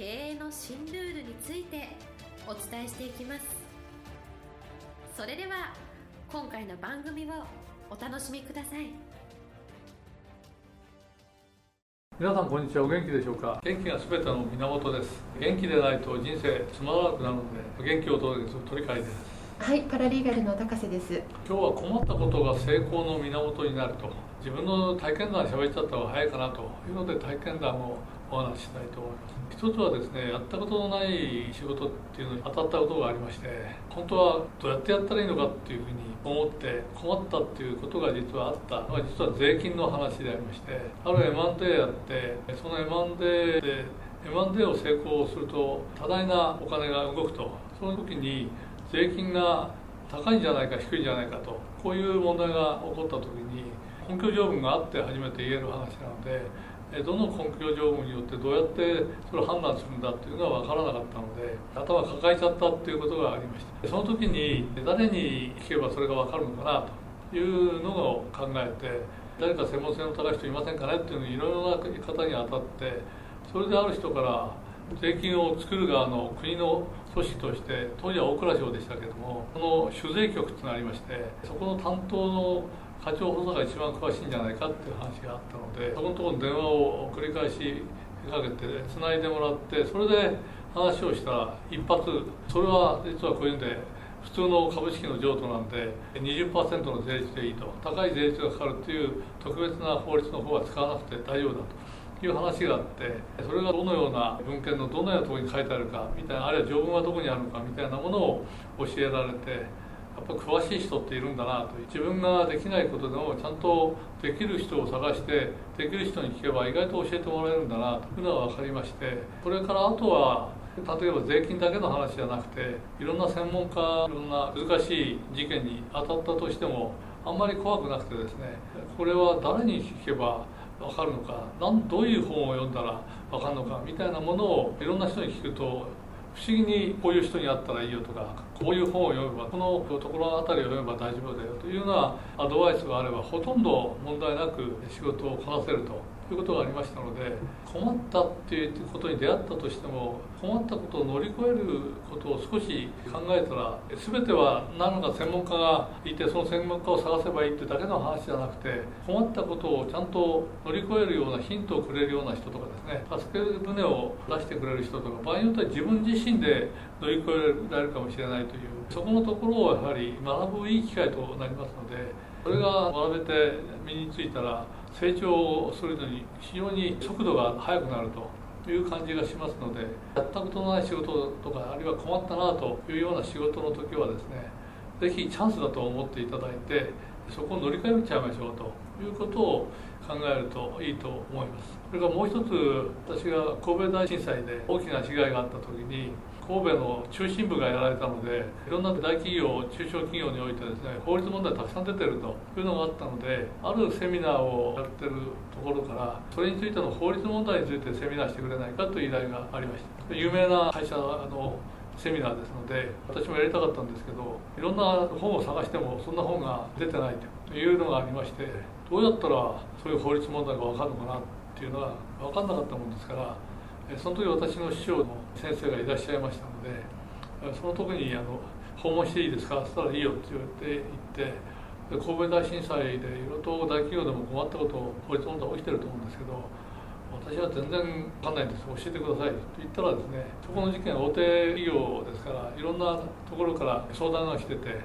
経営の新ルールについてお伝えしていきます。それでは今回の番組をお楽しみください。皆さんこんにちは。お元気でしょうか？元気が全ての源です。元気でないと人生つまらなくなるので元気をお届けする鳥飼ですはい、パラリーガルの高瀬です。今日は困ったことが成功の源になると自分の体験談喋っちゃった方が早いかなというので体験談をお話ししたいと思います一つはですねやったことのない仕事っていうのに当たったことがありまして本当はどうやってやったらいいのかっていうふうに思って困ったっていうことが実はあったのが実は税金の話でありましてある M&A やってその M&A で M&A を成功すると多大なお金が動くとその時に税金が高いんじゃないか低いんじゃないかとこういう問題が起こった時に根拠条文があって初めて言える話なのでどの根拠条文によってどうやってそれを判断するんだっていうのは分からなかったので頭抱えちゃったっていうことがありました。その時に誰に聞けばそれが分かるのかなというのを考えて誰か専門性の高い人いませんかねっていうのにいろいろな方に当たってそれである人から税金を作る側の国の組織として当時は大蔵省でしたけどもこの酒税局っていうのがありましてそこの担当の課長補佐が一番詳しいんじゃないかっていう話があったのでそこのところに電話を繰り返しかけてつないでもらってそれで話をしたら一発それは実はこういうんで普通の株式の譲渡なんで20%の税率でいいと高い税率がかかるっていう特別な法律の方は使わなくて大丈夫だと。いう話があってそれがどのような文献のどのようなところに書いてあるかみたいなあるいは条文はどこにあるのかみたいなものを教えられてやっぱ詳しい人っているんだなと自分ができないことでもちゃんとできる人を探してできる人に聞けば意外と教えてもらえるんだなというのが分かりましてそれからあとは例えば税金だけの話じゃなくていろんな専門家いろんな難しい事件に当たったとしてもあんまり怖くなくてですねこれは誰に聞けば分かるのか？なんどういう本を読んだら分かるのか？みたいなものをいろんな人に聞くと不思議にこういう人に会ったらいいよとかこういう本を読めばこのところあたりを読めば大丈夫だよというようなアドバイスがあればほとんど問題なく仕事をこなせると。いうことがありましたので困ったっていうことに出会ったとしても困ったことを乗り越えることを少し考えたら全ては何か専門家がいてその専門家を探せばいいってだけの話じゃなくて困ったことをちゃんと乗り越えるようなヒントをくれるような人とかですね助け舟を出してくれる人とか場合によっては自分自身で乗り越えられるかもしれないというそこのところをやはり学ぶいい機会となりますのでこれが学べて身についたら成長するのに非常に速度が速くなるという感じがしますのでやったことのない仕事とかあるいは困ったなというような仕事の時はですね是非チャンスだと思っていただいてそこを乗り越えちゃいましょうと。いうことを考えるといいと思います。それからもう一つ私が神戸大震災で大きな被害があった時に神戸の中心部がやられたのでいろんな大企業中小企業においてですね法律問題たくさん出てるというのがあったのであるセミナーをやってるところからそれについての法律問題についてセミナーしてくれないかという依頼がありました。有名な会社のセミナーですので私もやりたかったんですけどいろんな本を探してもそんな本が出てないというのがありましてどうやったらそういう法律問題が分かるのかなっていうのは分かんなかったもんですからその時私の師匠の先生がいらっしゃいましたのでその時にあの「訪問していいですか?」って言ったら「いいよ」って言って行って神戸大震災でいろいろと大企業でも困ったこと法律問題起きてると思うんですけど私は全然分かんないんです。教えてくださいと言ったらですねそこの事件大手企業ですからいろんなところから相談が来てて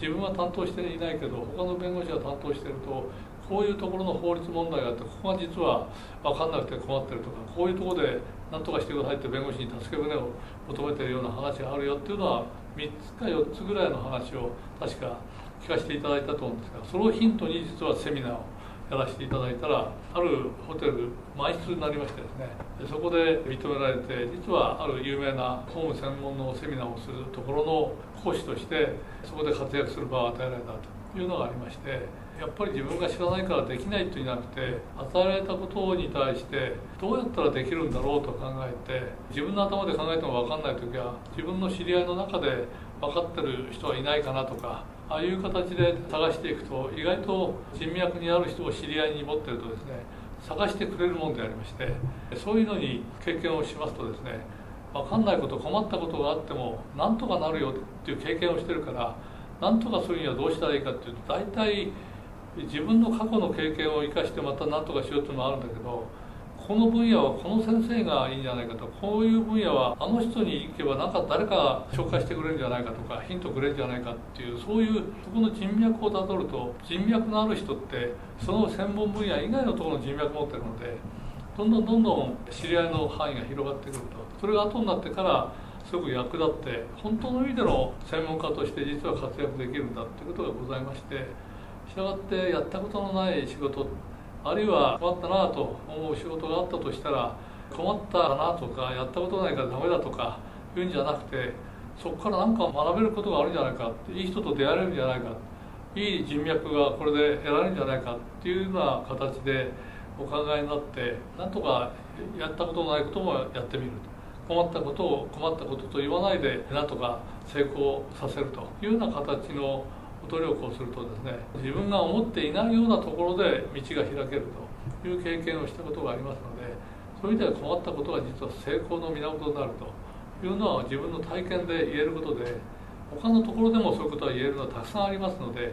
自分は担当していないけど他の弁護士が担当してるとこういうところの法律問題があってここが実は分かんなくて困ってるとかこういうところで何とかしてくださいって弁護士に助け舟を求めてるような話があるよっていうのは3つか4つぐらいの話を確か聞かせていただいたと思うんですがそれをヒントに実はセミナーをやらせていただいたらあるホテル満室になりましてですね。でそこで認められて実はある有名なホーム専門のセミナーをするところの講師としてそこで活躍する場を与えられたというのがありましてやっぱり自分が知らないからできないというんじゃなくて与えられたことに対してどうやったらできるんだろうと考えて自分の頭で考えても分かんない時は自分の知り合いの中で分かってる人はいないかなとかああいう形で探していくと意外と人脈にある人を知り合いに持ってるとですね探してくれるもんでありましてそういうのに経験をしますとですね分かんないこと困ったことがあってもなんとかなるよっていう経験をしてるからなんとかするにはどうしたらいいかっていうと大体自分の過去の経験を生かしてまた何とかしようっていうのもあるんだけどこの分野はこの先生がいいんじゃないかとこういう分野はあの人に行けばなんか誰かが紹介してくれるんじゃないかとかヒントくれるんじゃないかっていうそういうそこの人脈をたどると人脈のある人ってその専門分野以外のところの人脈持ってるのでどんどんどんどん知り合いの範囲が広がってくると。それが後になってからすごく役立って本当の意味での専門家として実は活躍できるんだっていうことがございましてしたがってやったことのない仕事あるいは困ったなと思う仕事があったとしたら困ったなとかやったことないからダメだとか言うんじゃなくてそこから何か学べることがあるんじゃないかいい人と出会えるんじゃないかいい人脈がこれで得られるんじゃないかっていうような形でお考えになってなんとかやったことのないこともやってみると。困ったことを困ったことと言わないでなんとか成功させるというような形の努力をするとですね自分が思っていないようなところで道が開けるという経験をしたことがありますのでそういう意味では困ったことが実は成功の源になるというのは自分の体験で言えることで他のところでもそういうことは言えるのはたくさんありますので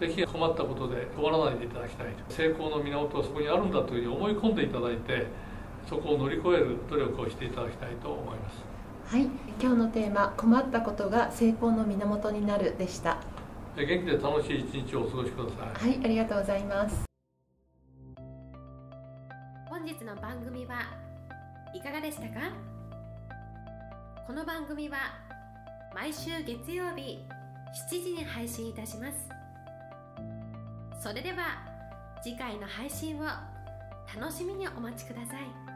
ぜひ困ったことで終わらないでいただきたい成功の源はそこにあるんだというふうに思い込んでいただいてそこを乗り越える努力をしていただきたいと思います。はい。今日のテーマ困ったことが成功の源になるでした。元気で楽しい一日をお過ごしください。はいありがとうございます。本日の番組はいかがでしたか？この番組は毎週月曜日7時に配信いたします。それでは次回の配信を楽しみにお待ちください。